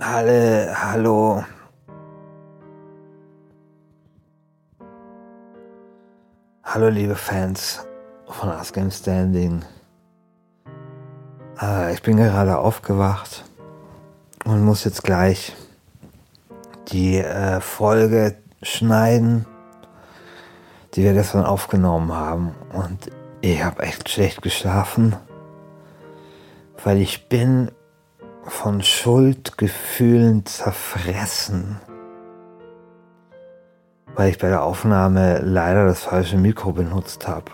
Halle, hallo. Hallo liebe Fans von Ask Game Standing. Äh, ich bin gerade aufgewacht und muss jetzt gleich die äh, Folge schneiden, die wir gestern aufgenommen haben. Und ich habe echt schlecht geschlafen, weil ich bin von Schuldgefühlen zerfressen. Weil ich bei der Aufnahme leider das falsche Mikro benutzt habe.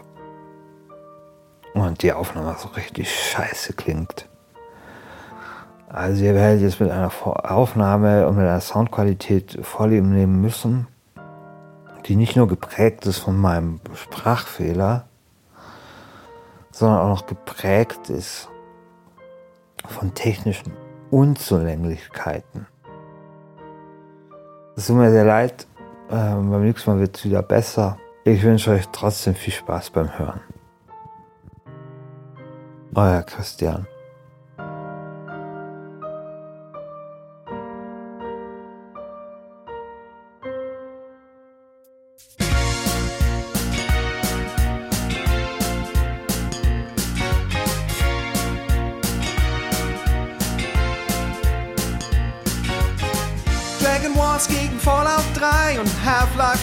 Und die Aufnahme so richtig scheiße klingt. Also ihr werdet jetzt mit einer Aufnahme und mit einer Soundqualität vorlieben nehmen müssen, die nicht nur geprägt ist von meinem Sprachfehler, sondern auch noch geprägt ist von technischen Unzulänglichkeiten. Es tut mir sehr leid, ähm, beim nächsten Mal wird es wieder besser. Ich wünsche euch trotzdem viel Spaß beim Hören. Euer Christian.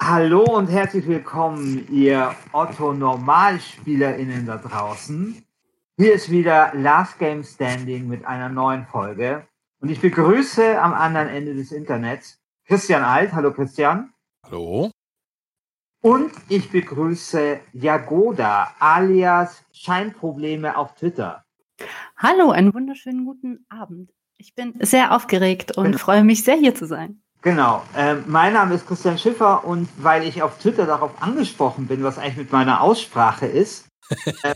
Hallo und herzlich willkommen, ihr Otto-NormalspielerInnen da draußen. Hier ist wieder Last Game Standing mit einer neuen Folge. Und ich begrüße am anderen Ende des Internets Christian Alt. Hallo Christian. Hallo. Und ich begrüße Jagoda alias Scheinprobleme auf Twitter. Hallo, einen wunderschönen guten Abend. Ich bin sehr aufgeregt und genau. freue mich sehr, hier zu sein. Genau. Äh, mein Name ist Christian Schiffer und weil ich auf Twitter darauf angesprochen bin, was eigentlich mit meiner Aussprache ist, äh,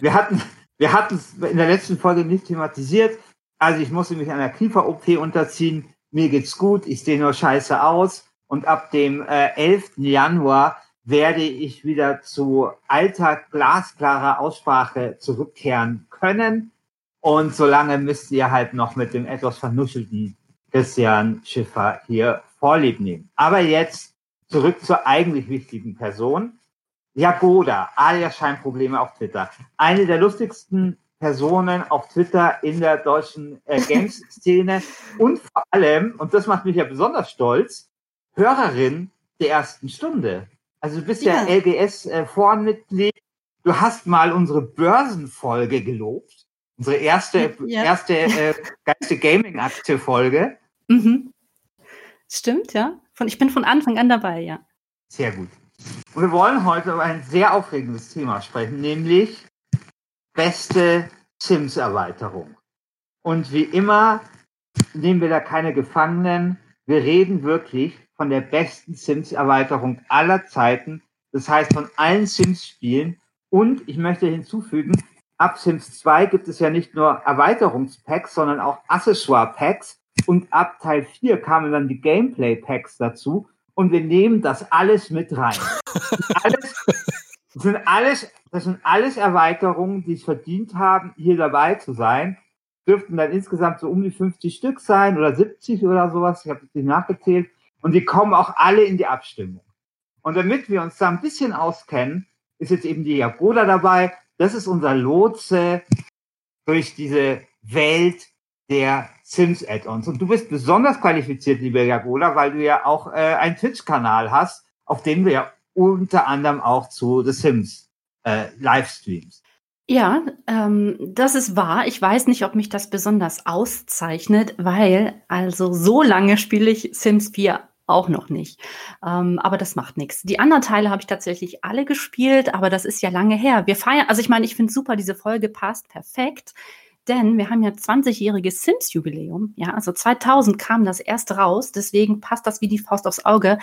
wir hatten wir hatten es in der letzten Folge nicht thematisiert. Also ich musste mich einer Kiefer-OP unterziehen. Mir geht's gut, ich sehe nur scheiße aus. Und ab dem äh, 11. Januar werde ich wieder zu alter, glasklarer Aussprache zurückkehren können. Und solange müsst ihr halt noch mit dem etwas vernuschelten Christian Schiffer hier vorlieb nehmen. Aber jetzt zurück zur eigentlich wichtigen Person. Jagoda, alias Scheinprobleme auf Twitter. Eine der lustigsten Personen auf Twitter in der deutschen äh, Games-Szene und vor allem, und das macht mich ja besonders stolz, Hörerin der ersten Stunde. Also du bist ja, ja LGS-Vormitglied. Äh, du hast mal unsere Börsenfolge gelobt. Unsere erste, ja. erste äh, geilste Gaming-Akte-Folge. Mhm. Stimmt, ja. Von, ich bin von Anfang an dabei, ja. Sehr gut. Und wir wollen heute über ein sehr aufregendes Thema sprechen, nämlich beste Sims-Erweiterung. Und wie immer nehmen wir da keine Gefangenen. Wir reden wirklich von der besten Sims-Erweiterung aller Zeiten. Das heißt von allen Sims-Spielen. Und ich möchte hinzufügen, ab Sims 2 gibt es ja nicht nur Erweiterungspacks, sondern auch Accessoire-Packs. Und ab Teil 4 kamen dann die Gameplay-Packs dazu. Und wir nehmen das alles mit rein. alles, das, sind alles, das sind alles Erweiterungen, die es verdient haben, hier dabei zu sein. Dürften dann insgesamt so um die 50 Stück sein oder 70 oder sowas. Ich habe das nicht nachgezählt. Und die kommen auch alle in die Abstimmung. Und damit wir uns da ein bisschen auskennen, ist jetzt eben die Jagoda dabei. Das ist unser Lotse durch diese Welt der Sims-Add-ons. Und du bist besonders qualifiziert, liebe Jagola, weil du ja auch äh, einen Twitch-Kanal hast, auf dem du ja unter anderem auch zu The Sims äh, Livestreams. Ja, ähm, das ist wahr. Ich weiß nicht, ob mich das besonders auszeichnet, weil also so lange spiele ich Sims 4 auch noch nicht. Ähm, aber das macht nichts. Die anderen Teile habe ich tatsächlich alle gespielt, aber das ist ja lange her. Wir feiern, also ich meine, ich finde super, diese Folge passt perfekt, denn wir haben ja 20-jähriges Sims-Jubiläum. Ja, also 2000 kam das erst raus, deswegen passt das wie die Faust aufs Auge.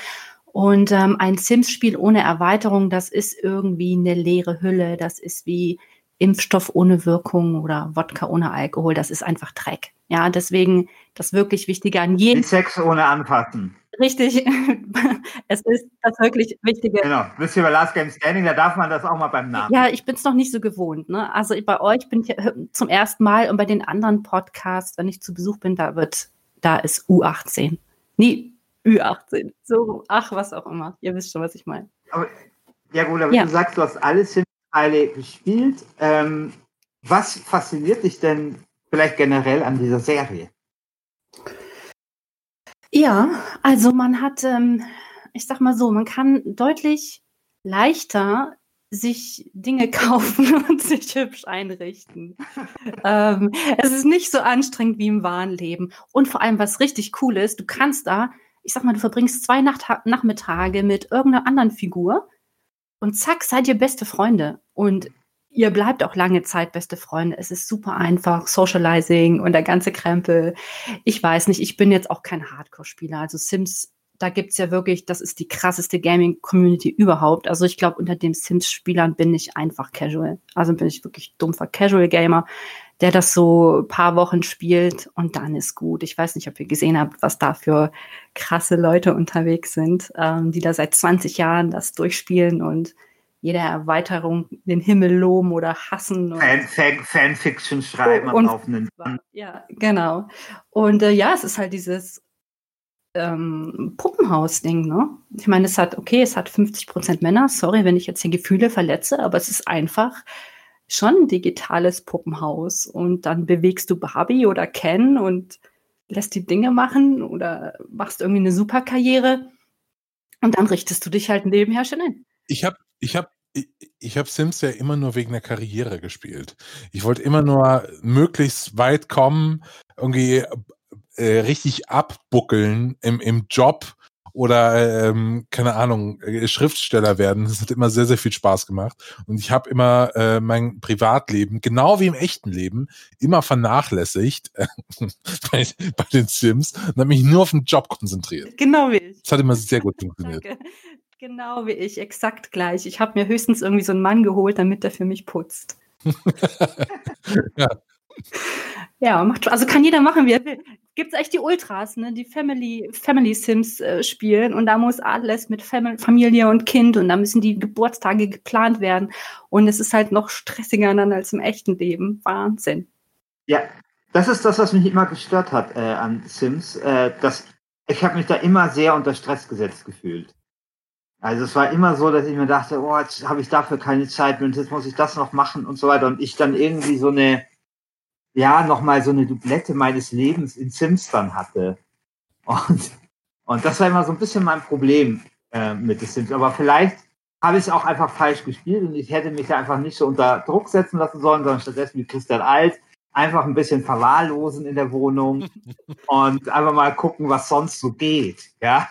Und ähm, ein Sims-Spiel ohne Erweiterung, das ist irgendwie eine leere Hülle. Das ist wie Impfstoff ohne Wirkung oder Wodka ohne Alkohol. Das ist einfach Dreck. Ja, deswegen das wirklich Wichtige an jedem. Sex ohne Anfassen. Richtig. es ist das wirklich Wichtige. Genau. Wisst ihr bei Last Game Standing, da darf man das auch mal beim Namen. Ja, ich bin es noch nicht so gewohnt. Ne? Also bei euch bin ich zum ersten Mal und bei den anderen Podcasts, wenn ich zu Besuch bin, da wird, da ist U18. Nie Ü18. So, ach, was auch immer. Ihr wisst schon, was ich meine. ja, gut, aber ja. du sagst, du hast alle Teile gespielt. Ähm, was fasziniert dich denn vielleicht generell an dieser Serie? Ja, also man hat, ähm, ich sag mal so, man kann deutlich leichter sich Dinge kaufen und sich hübsch einrichten. ähm, es ist nicht so anstrengend wie im wahren Leben. Und vor allem, was richtig cool ist, du kannst da ich sag mal, du verbringst zwei Nacht Nachmittage mit irgendeiner anderen Figur und zack, seid ihr beste Freunde. Und ihr bleibt auch lange Zeit beste Freunde. Es ist super einfach, Socializing und der ganze Krempel. Ich weiß nicht, ich bin jetzt auch kein Hardcore-Spieler. Also Sims, da gibt's ja wirklich, das ist die krasseste Gaming-Community überhaupt. Also ich glaube, unter den Sims-Spielern bin ich einfach casual. Also bin ich wirklich dumpfer Casual-Gamer der das so ein paar Wochen spielt und dann ist gut. Ich weiß nicht, ob ihr gesehen habt, was da für krasse Leute unterwegs sind, ähm, die da seit 20 Jahren das durchspielen und jede Erweiterung den Himmel loben oder hassen. Fan, Fan, Fanfiction schreiben und, am laufenden Ja, genau. Und äh, ja, es ist halt dieses ähm, Puppenhaus-Ding, ne? Ich meine, es hat, okay, es hat 50 Prozent Männer, sorry, wenn ich jetzt hier Gefühle verletze, aber es ist einfach schon ein digitales Puppenhaus und dann bewegst du Barbie oder Ken und lässt die Dinge machen oder machst irgendwie eine Superkarriere und dann richtest du dich halt nebenher schon ein. Ich habe ich hab, ich, ich hab Sims ja immer nur wegen der Karriere gespielt. Ich wollte immer nur möglichst weit kommen, irgendwie äh, richtig abbuckeln im, im Job oder ähm, keine Ahnung, äh, Schriftsteller werden. Das hat immer sehr, sehr viel Spaß gemacht. Und ich habe immer äh, mein Privatleben, genau wie im echten Leben, immer vernachlässigt äh, bei, bei den Sims und habe mich nur auf den Job konzentriert. Genau wie ich. Das hat immer sehr gut funktioniert. Danke. Genau wie ich, exakt gleich. Ich habe mir höchstens irgendwie so einen Mann geholt, damit der für mich putzt. ja. Ja, macht, also kann jeder machen, wie er will gibt es echt die Ultras, ne, die Family, Family Sims äh, spielen und da muss alles mit Fam Familie und Kind und da müssen die Geburtstage geplant werden und es ist halt noch stressiger dann als im echten Leben. Wahnsinn. Ja, das ist das, was mich immer gestört hat äh, an Sims. Äh, dass ich habe mich da immer sehr unter Stress gesetzt gefühlt. Also es war immer so, dass ich mir dachte, oh, jetzt habe ich dafür keine Zeit und jetzt muss ich das noch machen und so weiter und ich dann irgendwie so eine ja, nochmal so eine Dublette meines Lebens in Sims dann hatte. Und, und das war immer so ein bisschen mein Problem äh, mit den Sims. Aber vielleicht habe ich es auch einfach falsch gespielt und ich hätte mich da einfach nicht so unter Druck setzen lassen sollen, sondern stattdessen wie Christian Alt einfach ein bisschen verwahrlosen in der Wohnung und einfach mal gucken, was sonst so geht. Ja.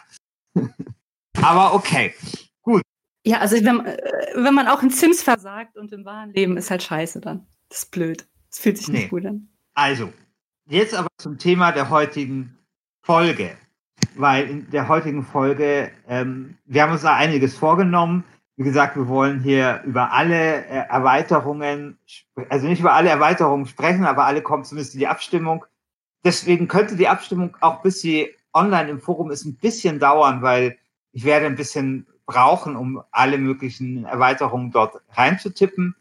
Aber okay, gut. Ja, also wenn, äh, wenn man auch in Sims versagt und im wahren Leben ist halt scheiße dann. Das ist blöd. Das fühlt sich nee. nicht gut an. Also, jetzt aber zum Thema der heutigen Folge. Weil in der heutigen Folge, ähm, wir haben uns da einiges vorgenommen. Wie gesagt, wir wollen hier über alle äh, Erweiterungen, also nicht über alle Erweiterungen sprechen, aber alle kommen zumindest in die Abstimmung. Deswegen könnte die Abstimmung auch bis sie online im Forum ist ein bisschen dauern, weil ich werde ein bisschen brauchen, um alle möglichen Erweiterungen dort reinzutippen.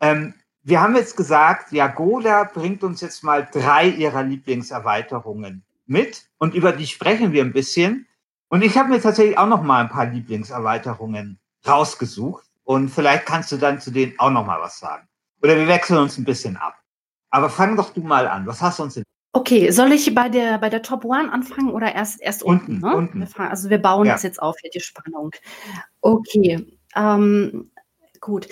Ähm, wir haben jetzt gesagt, Jagoda bringt uns jetzt mal drei ihrer Lieblingserweiterungen mit und über die sprechen wir ein bisschen. Und ich habe mir tatsächlich auch noch mal ein paar Lieblingserweiterungen rausgesucht und vielleicht kannst du dann zu denen auch noch mal was sagen. Oder wir wechseln uns ein bisschen ab. Aber fang doch du mal an. Was hast du uns denn? Okay, soll ich bei der, bei der Top One anfangen oder erst, erst unten? Unten, ne? unten. Wir fahren, also wir bauen Ja. das jetzt auf, hier die Spannung. Okay, ähm, gut.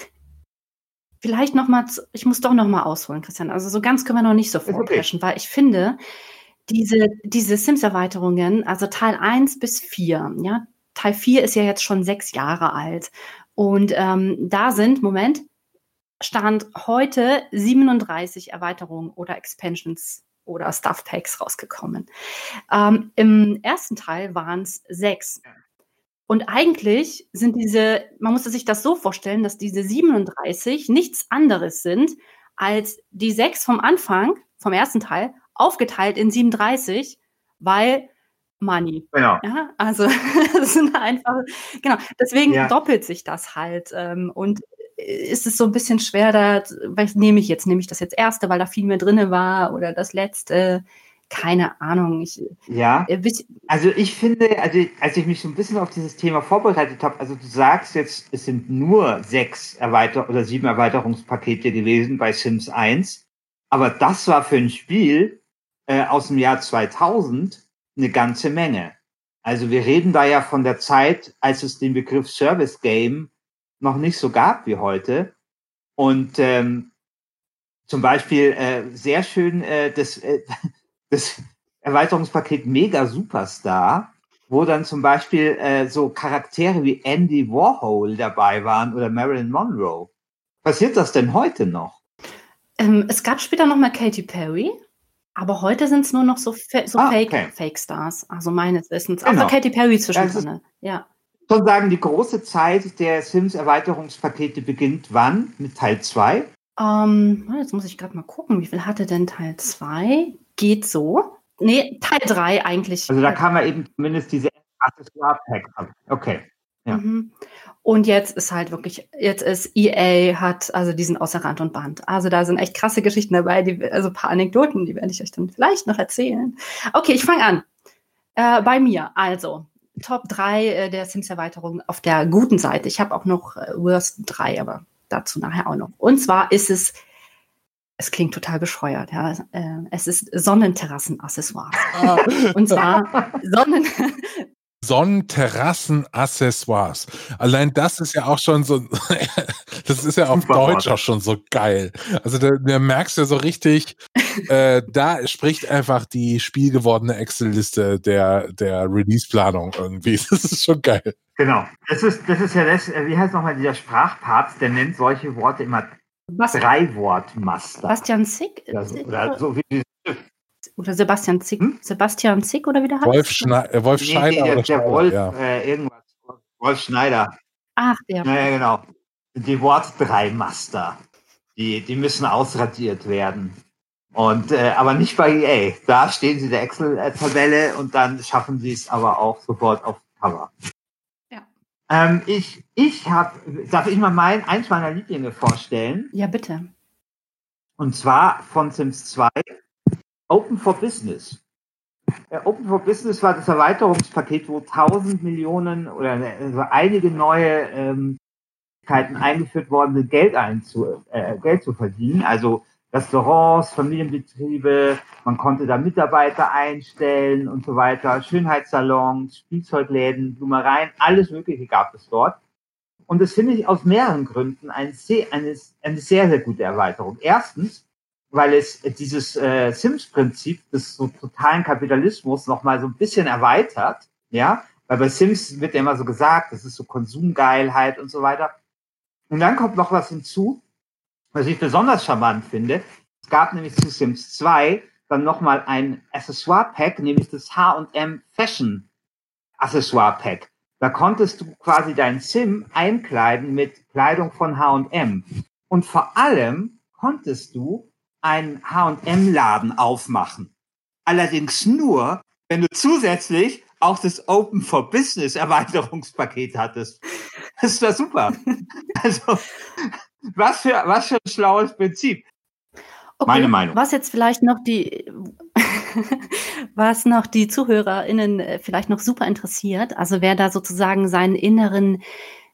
Vielleicht noch mal, ich muss doch noch mal ausholen, Christian. Also so ganz können wir noch nicht so okay. vorpreschen, weil ich finde, diese, diese Sims-Erweiterungen, also Teil 1 bis 4, ja, Teil 4 ist ja jetzt schon sechs Jahre alt. Und ähm, da sind, Moment, Stand heute 37 Erweiterungen oder Expansions oder Stuff Packs rausgekommen. Ähm, Im ersten Teil waren es sechs. Und eigentlich sind diese, man muss sich das so vorstellen, dass diese 37 nichts anderes sind als die sechs vom Anfang, vom ersten Teil, aufgeteilt in 37, weil Money. Genau. Ja, also es sind einfach, genau, deswegen Ja. doppelt sich das halt. Ähm, und ist es so ein bisschen schwer, da, was nehme ich jetzt? Nehme ich das jetzt erste, weil da viel mehr drin war oder das letzte? Keine Ahnung. Ich, Ja. äh, Also ich finde, also als ich mich so ein bisschen auf dieses Thema vorbereitet habe, also du sagst jetzt, es sind nur sechs Erweiter oder sieben Erweiterungspakete gewesen bei Sims 1, aber das war für ein Spiel äh, aus dem Jahr 2000 eine ganze Menge. Also wir reden da ja von der Zeit, als es den Begriff Service Game noch nicht so gab wie heute. Und ähm, zum Beispiel äh, sehr schön äh, das, äh, das Erweiterungspaket Mega Superstar, wo dann zum Beispiel äh, so Charaktere wie Andy Warhol dabei waren oder Marilyn Monroe. Passiert das denn heute noch? ähm, es gab später noch mal Katy Perry, aber heute sind es nur noch so, Fa so Ah, Fake, okay. Fake Stars, also meines Wissens. Genau. Außer Katy Perry zwischendrin. Ja. Schon sagen, die große Zeit der Sims-Erweiterungspakete beginnt wann? Mit Teil 2? Ähm, jetzt muss ich gerade mal gucken, wie viel hatte denn Teil 2? Geht so. Nee, Teil 3 eigentlich. Also da kann man eben zumindest diese Accessoire-Pack haben. Okay. ja. Mhm. Und jetzt ist halt wirklich, jetzt ist EA hat also diesen außer Rand und Band. Also da sind echt krasse Geschichten dabei, die, also ein paar Anekdoten, die werde ich euch dann vielleicht noch erzählen. Okay, ich fange an. Äh, bei mir, also Top 3 äh, der Sims-Erweiterung auf der guten Seite. Ich habe auch noch äh, Worst 3, aber dazu nachher auch noch. Und zwar ist es, es klingt total bescheuert, ja. Äh, es ist Sonnenterrassen-Accessoires. Und zwar Sonnen, Sonnenterrassen-Accessoires. Allein das ist ja auch schon so, das ist ja auf Super Deutsch auch schon so geil. Also da, da merkst du ja so richtig, äh, da spricht einfach die spielgewordene Excel-Liste der, der Release-Planung irgendwie. Das ist schon geil. Genau. Das ist, das ist ja das, äh, wie heißt nochmal dieser Sprachpapst, der nennt solche Worte immer Bas Drei-Wort-Master. Bastian Zick? Oder so, oder so wie Oder Sebastian Zick, Hm? Sebastian Zick oder wie der heißt? Wolf, Schne äh, Wolf nee, Scheider nee, der, der Schneider, Wolf, ja. äh, irgendwas. Wolf Schneider. Ach, der. Ja, ja, genau. Die Wort-Drei-Master. Die, die müssen ausradiert werden. Und, äh, aber nicht bei EA. Da stehen sie in der Excel-Tabelle und dann schaffen sie es aber auch sofort auf Cover. Ähm, ich, ich habe, darf ich mal mein, eins meiner Lieblinge vorstellen? Ja, bitte. Und zwar von Sims 2, Open for Business. Äh, Open for Business war das Erweiterungspaket, wo 1000 Millionen oder also einige neue ähm, eingeführt worden sind, Geld, einzu, äh, Geld zu verdienen. Also Restaurants, Familienbetriebe, man konnte da Mitarbeiter einstellen und so weiter, Schönheitssalons, Spielzeugläden, Blumereien, alles Mögliche gab es dort. Und das finde ich aus mehreren Gründen eine sehr, eine, sehr, sehr gute Erweiterung. Erstens, weil es dieses äh, Sims-Prinzip des so totalen Kapitalismus nochmal so ein bisschen erweitert, ja, weil bei Sims wird ja immer so gesagt, das ist so Konsumgeilheit und so weiter. Und dann kommt noch was hinzu, was ich besonders charmant finde. Es gab nämlich zu Sims 2 dann nochmal ein Accessoire-Pack, nämlich das H&M Fashion Accessoire-Pack. Da konntest du quasi dein Sim einkleiden mit Kleidung von H&M. Und vor allem konntest du einen H&M-Laden aufmachen. Allerdings nur, wenn du zusätzlich auch das Open for Business Erweiterungspaket hattest. Das war super. Also, was für, was für ein schlaues Prinzip. Okay, Meine Meinung. Was jetzt vielleicht noch die, was noch die ZuhörerInnen äh, vielleicht noch super interessiert, also wer da sozusagen seinen inneren,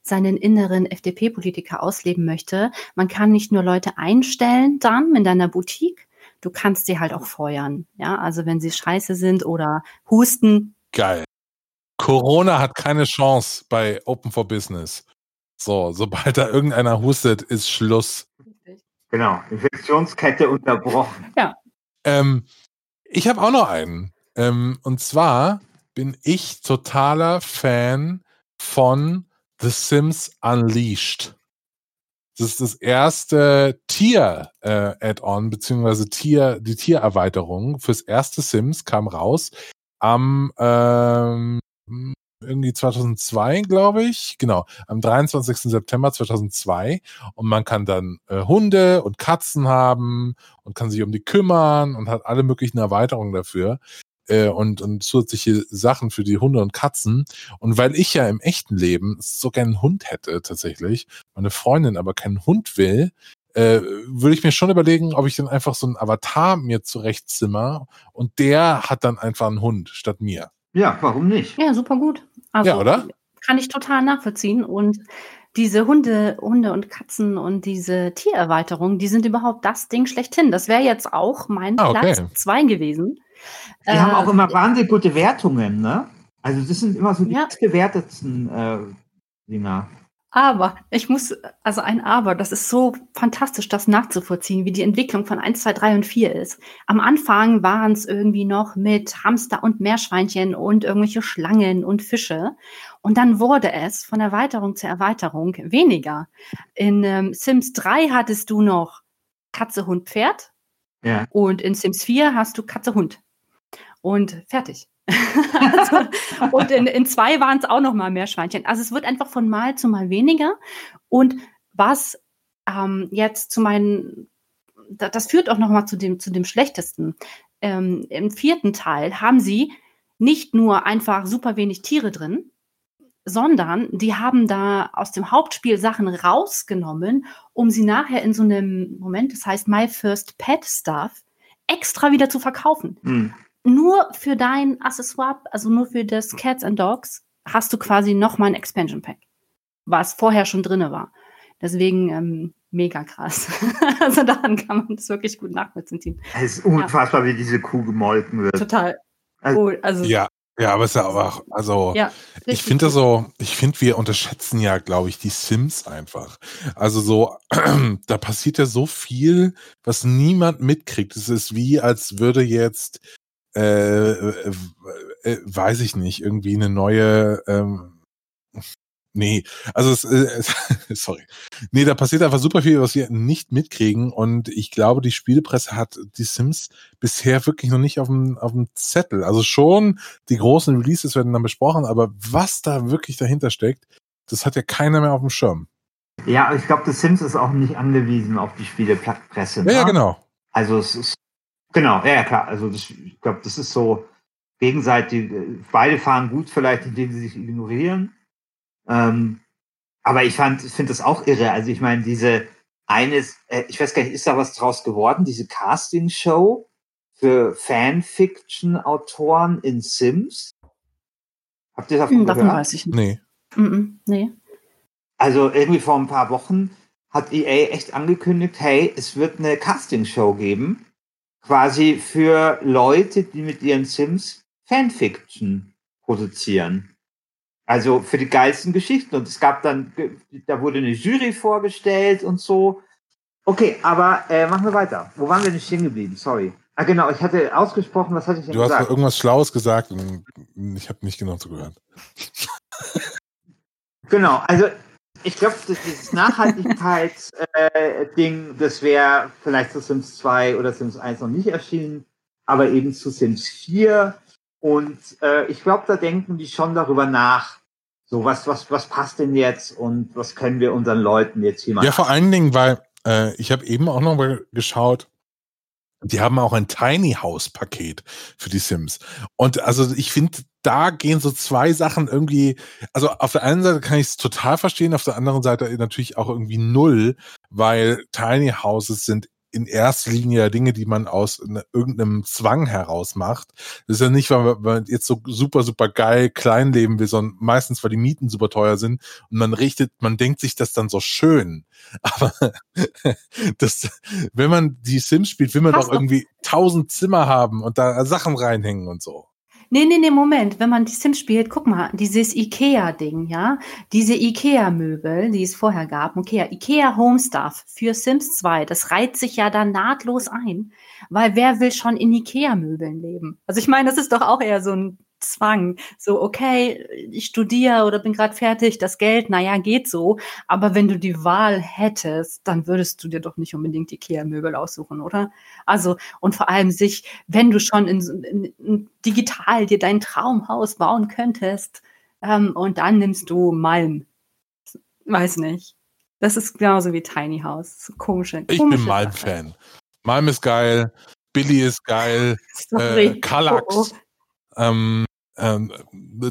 seinen inneren FDP-Politiker ausleben möchte, man kann nicht nur Leute einstellen dann in deiner Boutique, du kannst sie halt auch feuern. Ja, also wenn sie scheiße sind oder husten. Geil. Corona hat keine Chance bei Open for Business. So, sobald da irgendeiner hustet, ist Schluss. Genau, Infektionskette unterbrochen. Ja. Ähm, ich habe auch noch einen. Ähm, und zwar bin ich totaler Fan von The Sims Unleashed. Das ist das erste Tier-Add-on, äh, beziehungsweise Tier, die Tiererweiterung fürs erste Sims kam raus am ähm, irgendwie 2002, glaube ich. Genau, am 23. September 2002. Und man kann dann äh, Hunde und Katzen haben und kann sich um die kümmern und hat alle möglichen Erweiterungen dafür äh, und, und zusätzliche Sachen für die Hunde und Katzen. Und weil ich ja im echten Leben so gerne einen Hund hätte, tatsächlich, meine Freundin aber keinen Hund will, äh, würde ich mir schon überlegen, ob ich dann einfach so einen Avatar mir zurechtzimmer und der hat dann einfach einen Hund statt mir. Ja, warum nicht? Ja, super gut. Also, ja, oder? Kann ich total nachvollziehen. Und diese Hunde, Hunde und Katzen und diese Tiererweiterung, die sind überhaupt das Ding schlechthin. Das wäre jetzt auch mein ah, okay. Platz zwei gewesen. Die äh, haben auch immer wahnsinnig gute Wertungen, ne? Also das sind immer so die ja. bewertetsten äh, Dinger. Aber ich muss, also ein Aber, das ist so fantastisch, das nachzuvollziehen, wie die Entwicklung von 1, 2, 3 und 4 ist. Am Anfang waren es irgendwie noch mit Hamster und Meerschweinchen und irgendwelche Schlangen und Fische. Und dann wurde es von Erweiterung zu Erweiterung weniger. In ähm, Sims 3 hattest du noch Katze, Hund, Pferd. Ja. Und in Sims 4 hast du Katze, Hund. Und fertig also, und in, in zwei waren es auch noch mal mehr Schweinchen. Also es wird einfach von Mal zu Mal weniger. Und was ähm, jetzt zu meinen, das führt auch noch mal zu dem, zu dem Schlechtesten. Ähm, Im vierten Teil haben sie nicht nur einfach super wenig Tiere drin, sondern die haben da aus dem Hauptspiel Sachen rausgenommen, um sie nachher in so einem Moment, das heißt My First Pet Stuff, extra wieder zu verkaufen. Mhm nur für dein Accessoire, also nur für das Cats and Dogs, hast du quasi nochmal ein Expansion Pack, was vorher schon drin war. Deswegen ähm, mega krass. also daran kann man es wirklich gut nachvollziehen. Es ist unfassbar, ja. wie diese Kuh gemolken wird. Total. Also, oh, also, ja, ja, aber es ist ja auch, also ja, ich finde das so, ich finde, wir unterschätzen ja, glaube ich, die Sims einfach. Also so, da passiert ja so viel, was niemand mitkriegt. Es ist wie, als würde jetzt äh, äh, äh, weiß ich nicht, irgendwie eine neue, ähm, nee, also es, äh, sorry, nee, da passiert einfach super viel, was wir nicht mitkriegen und ich glaube, die Spielepresse hat die Sims bisher wirklich noch nicht auf dem, auf dem Zettel. Also schon die großen Releases werden dann besprochen, aber was da wirklich dahinter steckt, das hat ja keiner mehr auf dem Schirm. Ja, ich glaube, The Sims ist auch nicht angewiesen auf die Spielepresse. Ja, ja, ne? genau. Also es ist Genau, ja, ja klar. Also das, ich glaube, das ist so gegenseitig, beide fahren gut vielleicht, indem sie sich ignorieren. Ähm, aber ich fand, ich finde das auch irre. Also ich meine, diese eines, äh, ich weiß gar nicht, ist da was draus geworden, diese Casting-Show für Fanfiction-Autoren in Sims? Habt ihr davon hm, Davon weiß ich nicht. Nee. Mm -mm, nee. Also irgendwie vor ein paar Wochen hat EA echt angekündigt, hey, es wird eine Casting-Show geben quasi für Leute, die mit ihren Sims Fanfiction produzieren. Also für die geilsten Geschichten. Und es gab dann, da wurde eine Jury vorgestellt und so. Okay, aber äh, machen wir weiter. Wo waren wir nicht stehen geblieben? Sorry. Ah, genau, ich hatte ausgesprochen, was hatte ich denn du gesagt? Du hast irgendwas Schlaues gesagt und ich habe nicht genau zugehört. genau, also ich glaube, dieses Nachhaltigkeitsding, äh, das wäre vielleicht zu Sims 2 oder Sims 1 noch nicht erschienen, aber eben zu Sims 4. Und äh, ich glaube, da denken die schon darüber nach, so was, was, was passt denn jetzt und was können wir unseren Leuten jetzt hier machen. Ja, vor allen Dingen, weil äh, ich habe eben auch noch mal geschaut, die haben auch ein Tiny House Paket für die Sims. Und also ich finde, da gehen so zwei Sachen irgendwie, also auf der einen Seite kann ich es total verstehen, auf der anderen Seite natürlich auch irgendwie null, weil Tiny Houses sind in erster Linie Dinge, die man aus ne, irgendeinem Zwang heraus macht. Das ist ja nicht, weil man jetzt so super, super geil klein leben will, sondern meistens, weil die Mieten super teuer sind und man richtet, man denkt sich das dann so schön. Aber das, wenn man die Sims spielt, will man Passt doch irgendwie tausend Zimmer haben und da Sachen reinhängen und so. Nee, nee, nee, Moment. Wenn man die Sims spielt, guck mal, dieses IKEA-Ding, ja, diese IKEA-Möbel, die es vorher gab, okay, IKEA Home Stuff für Sims 2, das reiht sich ja dann nahtlos ein, weil wer will schon in IKEA-Möbeln leben? Also ich meine, das ist doch auch eher so ein Zwang. So, okay, ich studiere oder bin gerade fertig, das Geld, naja, geht so. Aber wenn du die Wahl hättest, dann würdest du dir doch nicht unbedingt IKEA-Möbel aussuchen, oder? Also, und vor allem sich, wenn du schon in, in, digital dir dein Traumhaus bauen könntest, ähm, und dann nimmst du Malm. Weiß nicht. Das ist genauso wie Tiny House. So Komische, Ich komische bin. Malm-Fan. Malm ist geil, Billy ist geil, Sorry. äh, Kallax, Oh, oh. ähm, ähm,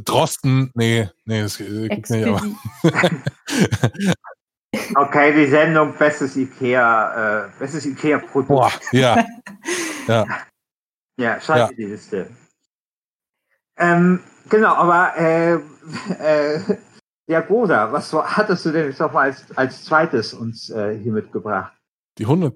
Drosten, nee, nee, das gibt's nicht, aber. Okay, die Sendung Bestes Ikea, äh, bestes Ikea-Produkt. Boah, ja, ja. Ja, schreib Ja. dir die Liste. Ähm, genau, aber äh, äh, ja, Goda, was hattest du denn jetzt noch mal als, als zweites uns äh, hier mitgebracht? Die Hunde,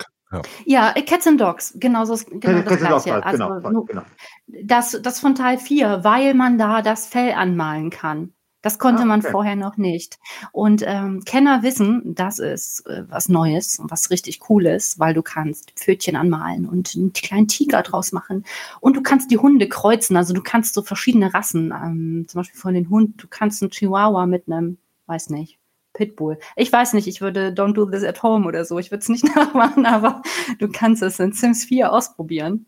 Ja, äh, Cats and Dogs, genau so, genau das gleiche. was, genau, Also nur genau. das, das von Teil 4, weil man da das Fell anmalen kann. Das konnte Ah, man okay. vorher noch nicht. Und ähm, Kenner wissen, das ist äh, was Neues und was richtig Cooles, weil du kannst Pfötchen anmalen und einen kleinen Tiger draus machen. Und du kannst die Hunde kreuzen. Also du kannst so verschiedene Rassen, ähm, zum Beispiel von den Hunden, du kannst einen Chihuahua mit einem, weiß nicht, Pitbull. Ich weiß nicht, ich würde Don't Do This at Home oder so. Ich würde es nicht nachmachen, aber du kannst es in Sims 4 ausprobieren.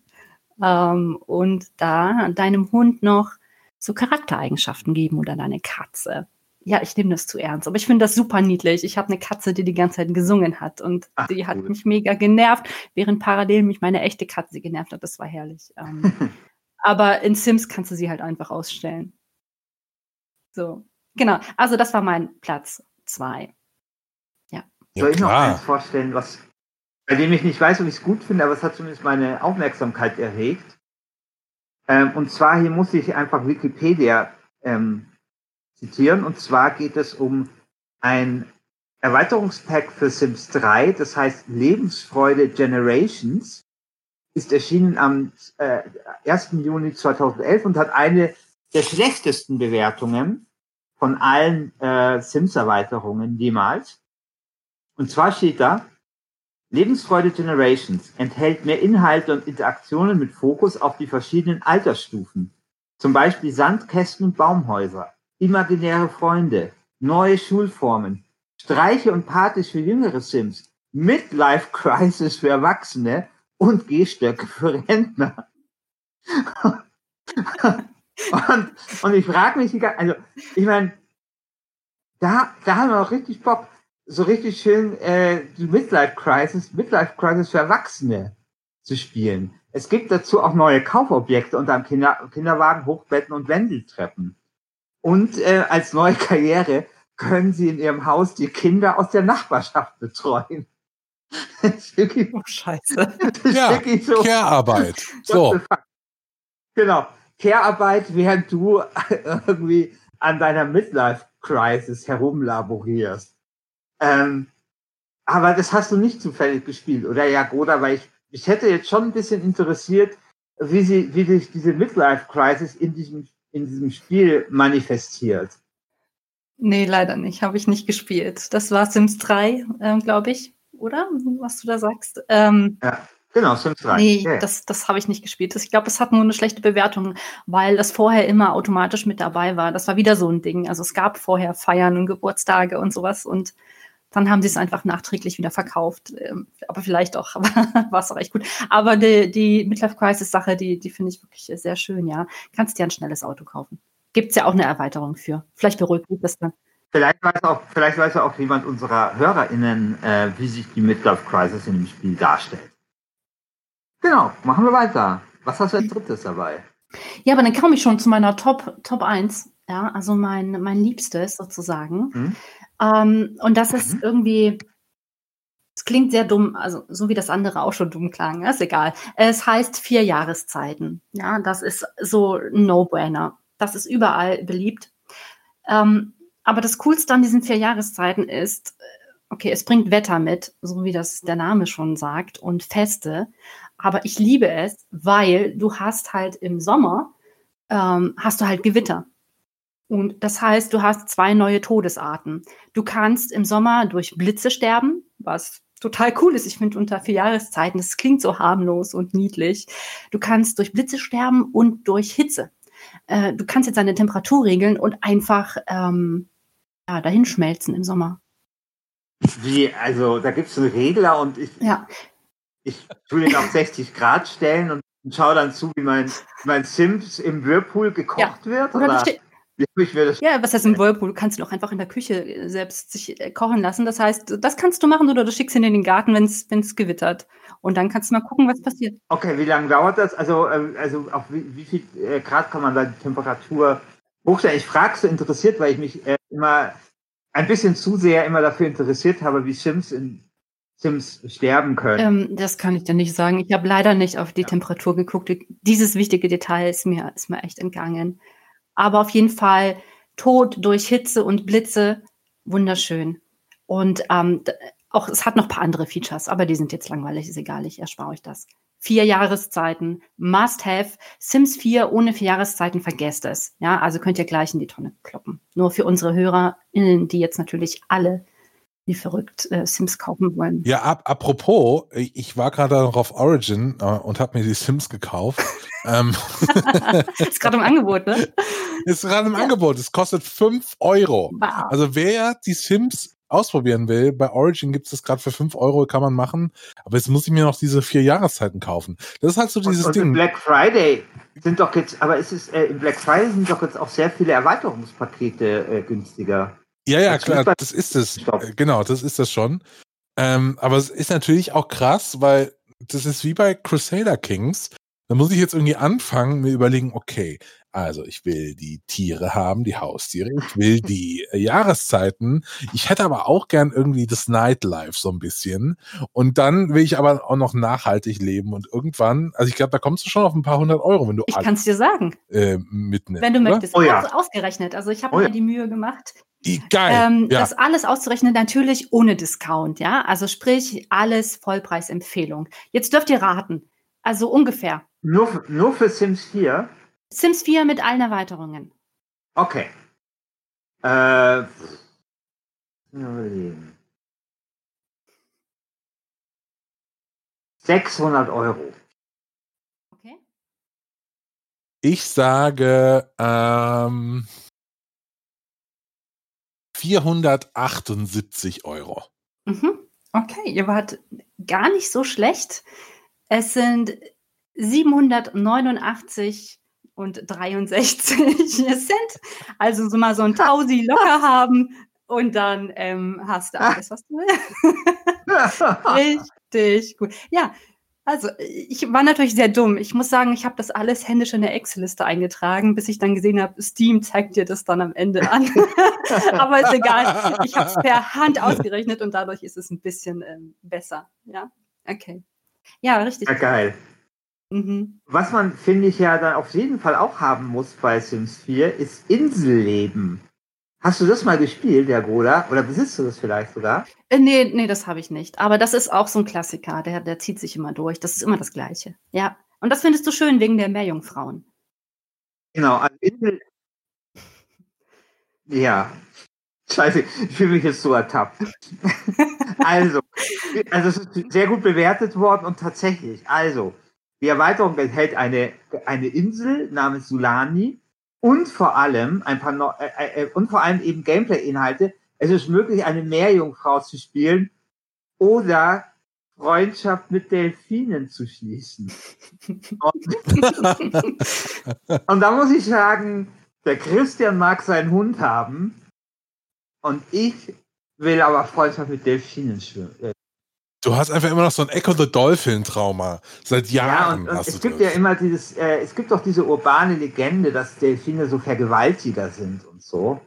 Ähm, und da deinem Hund noch so Charaktereigenschaften geben oder deine Katze. Ja, ich nehme das zu ernst, aber ich finde das super niedlich. Ich habe eine Katze, die die ganze Zeit gesungen hat und Ach, die hat cool. mich mega genervt, während parallel mich meine echte Katze genervt hat. Das war herrlich. Ähm, aber in Sims kannst du sie halt einfach ausstellen. So, genau. Also das war mein Platz zwei. ja Soll ich noch eins klar. vorstellen, was, bei dem ich nicht weiß, ob ich es gut finde, aber es hat zumindest meine Aufmerksamkeit erregt. Ähm, und zwar hier muss ich einfach Wikipedia ähm, zitieren. Und zwar geht es um ein Erweiterungspack für Sims 3, das heißt Lebensfreude Generations, ist erschienen am äh, 1. Juni 2011 und hat eine der schlechtesten Bewertungen von allen äh, Sims-Erweiterungen jemals. Und zwar steht da, Lebensfreude Generations enthält mehr Inhalte und Interaktionen mit Fokus auf die verschiedenen Altersstufen. Zum Beispiel Sandkästen und Baumhäuser, imaginäre Freunde, neue Schulformen, Streiche und Partys für jüngere Sims, Midlife Crisis für Erwachsene und Gehstöcke für Rentner. und, und ich frage mich, also ich meine, da, da haben wir auch richtig Bock, so richtig schön äh, die Midlife Crisis, Midlife Crisis für Erwachsene zu spielen. Es gibt dazu auch neue Kaufobjekte unter dem Kinder, Kinderwagen, Hochbetten und Wendeltreppen. Und äh, als neue Karriere können sie in ihrem Haus die Kinder aus der Nachbarschaft betreuen. Das ist wirklich, Oh, scheiße. das ist Ja, wirklich so. Care-Arbeit. So? Genau. Care-Arbeit, während du irgendwie an deiner Midlife-Crisis herumlaborierst. Ähm, aber das hast du nicht zufällig gespielt, oder ja, Goda, weil ich, ich hätte jetzt schon ein bisschen interessiert, wie sie, wie sich diese Midlife-Crisis in diesem, in diesem Spiel manifestiert. Nee, leider nicht. Habe ich nicht gespielt. Das war Sims 3, ähm, glaube ich, oder? Was du da sagst. Ähm, Genau, Sims 3. nee, ja. das, das habe ich nicht gespielt. Ich glaube, es hat nur eine schlechte Bewertung, weil das vorher immer automatisch mit dabei war. Das war wieder so ein Ding. Also es gab vorher Feiern und Geburtstage und sowas und dann haben sie es einfach nachträglich wieder verkauft. Ähm, aber vielleicht auch, war es auch echt gut. Aber die, die Midlife Crisis Sache, die, die finde ich wirklich sehr schön, ja. Kannst dir ein schnelles Auto kaufen. Gibt es ja auch eine Erweiterung für. Vielleicht beruhigt mich das dann. Vielleicht weiß auch, vielleicht weiß auch jemand unserer HörerInnen, äh, wie sich die Midlife Crisis in dem Spiel darstellt. Genau, machen wir weiter. Was hast du als drittes dabei? Ja, aber dann komme ich schon zu meiner Top, Top 1. Ja, also mein, mein Liebstes sozusagen. Mhm. Ähm, und das ist Mhm. irgendwie, es klingt sehr dumm, also so wie das andere auch schon dumm klang, ist egal. Es heißt vier Jahreszeiten. Ja, das ist so ein No-Brainer. Das ist überall beliebt. Ähm, aber das Coolste an diesen vier Jahreszeiten ist, okay, es bringt Wetter mit, so wie das der Name schon sagt, und Feste. Aber ich liebe es, weil du hast halt im Sommer, ähm, hast du halt Gewitter. Und das heißt, du hast zwei neue Todesarten. Du kannst im Sommer durch Blitze sterben, was total cool ist. Ich finde unter vier Jahreszeiten, das klingt so harmlos und niedlich. Du kannst durch Blitze sterben und durch Hitze. Äh, du kannst jetzt deine Temperatur regeln und einfach ähm, ja, dahin schmelzen im Sommer. Wie, also da gibt es einen Regler und ich, Ja, ich tue den auf 60 Grad stellen und schaue dann zu, wie mein, mein Sims im Whirlpool gekocht Ja. wird. oder Oder ja, was heißt im Whirlpool? Du kannst ihn auch einfach in der Küche äh, selbst sich äh, kochen lassen. Das heißt, das kannst du machen oder du schickst ihn in den Garten, wenn es gewittert. Und dann kannst du mal gucken, was passiert. Okay, wie lange dauert das? Also, ähm, also auf wie, wie viel äh, Grad kann man da die Temperatur hochstellen? Ich frage so interessiert, weil ich mich äh, immer ein bisschen zu sehr immer dafür interessiert habe, wie Sims in Sims sterben können. Ähm, das kann ich dir nicht sagen. Ich habe leider nicht auf die Temperatur geguckt. Dieses wichtige Detail ist mir, ist mir echt entgangen. Aber auf jeden Fall Tod durch Hitze und Blitze, wunderschön. Und ähm, auch es hat noch ein paar andere Features, aber die sind jetzt langweilig, ist egal, ich erspare euch das. Vier Jahreszeiten, must have. Sims 4 ohne vier Jahreszeiten, vergesst es. Ja, also könnt ihr gleich in die Tonne kloppen. Nur für unsere HörerInnen, die jetzt natürlich alle wie verrückt äh, Sims kaufen wollen. Ja, ab, apropos, ich ich war gerade noch auf Origin äh, und habe mir die Sims gekauft. ähm, ist gerade im Angebot, ne? ist gerade im Ja. Angebot. Es kostet 5 Euro. Wow. Also wer die Sims ausprobieren will, bei Origin gibt es das gerade für 5 Euro, kann man machen. Aber jetzt muss ich mir noch diese vier Jahreszeiten kaufen. Das ist halt so dieses und, und im Ding. Black Friday sind doch jetzt, aber ist es, äh, im Black Friday sind doch jetzt auch sehr viele Erweiterungspakete äh, günstiger. Ja, ja, Das klar, das ist es. Stopp. Äh, Genau, das ist das schon. Ähm, aber es ist natürlich auch krass, weil das ist wie bei Crusader Kings. Da muss ich jetzt irgendwie anfangen, mir überlegen, okay, also ich will die Tiere haben, die Haustiere, ich will die äh, Jahreszeiten, ich hätte aber auch gern irgendwie das Nightlife so ein bisschen. Und dann will ich aber auch noch nachhaltig leben und irgendwann, also ich glaube, da kommst du schon auf ein paar hundert Euro, wenn du Ich alles kann es dir sagen, äh, mitnimmst. wenn du oder? möchtest. Oh ja. Also ausgerechnet. Also ich habe Oh ja. mir die Mühe gemacht, Geil. ähm, ja. das alles auszurechnen, natürlich ohne Discount, ja. Also sprich, alles Vollpreisempfehlung. Jetzt dürft ihr raten. Also ungefähr. Nur, für- nur für Sims 4? Sims 4 mit allen Erweiterungen. Okay. Äh, pff. Mal überlegen. 600 Euro. Okay. Ich sage ähm, 478 Euro. Mhm. Okay, ihr wart gar nicht so schlecht. Es sind 789 und 63 Cent. Also so mal so ein Tausi locker haben und dann ähm, hast du alles, was du willst. Richtig gut. Ja, also ich war natürlich sehr dumm. Ich muss sagen, ich habe das alles händisch in der Excel-Liste eingetragen, bis ich dann gesehen habe, Steam zeigt dir das dann am Ende an. Aber ist egal. Ich habe es per Hand ausgerechnet und dadurch ist es ein bisschen ähm, besser. Ja, okay. Ja, richtig. Ja, geil. Mhm. Was man, finde ich, ja dann auf jeden Fall auch haben muss bei Sims 4, ist Inselleben. Hast du das mal gespielt, der Bruder? Oder besitzt du das vielleicht sogar? Äh, nee, nee, das habe ich nicht. Aber das ist auch so ein Klassiker. Der, der zieht sich immer durch. Das ist immer das Gleiche. Ja. Und das findest du schön wegen der Meerjungfrauen. Genau, also Insel. Ja. Scheiße, ich fühle mich jetzt so ertappt. also, also es ist sehr gut bewertet worden und tatsächlich, also, die Erweiterung enthält eine, eine Insel namens Sulani und vor allem ein paar Neu- äh, äh, und vor allem eben Gameplay-Inhalte. Es ist möglich, eine Meerjungfrau zu spielen oder Freundschaft mit Delfinen zu schließen. Und, und da muss ich sagen, der Christian mag seinen Hund haben und ich will aber Freundschaft mit Delfinen schwimmen. Äh, Du hast einfach immer noch so ein Echo the Dolphin Trauma. Seit Ja, Jahren und, und hast es du gibt das. ja immer dieses, äh, es gibt doch diese urbane Legende, dass Delfine so Vergewaltiger sind und so.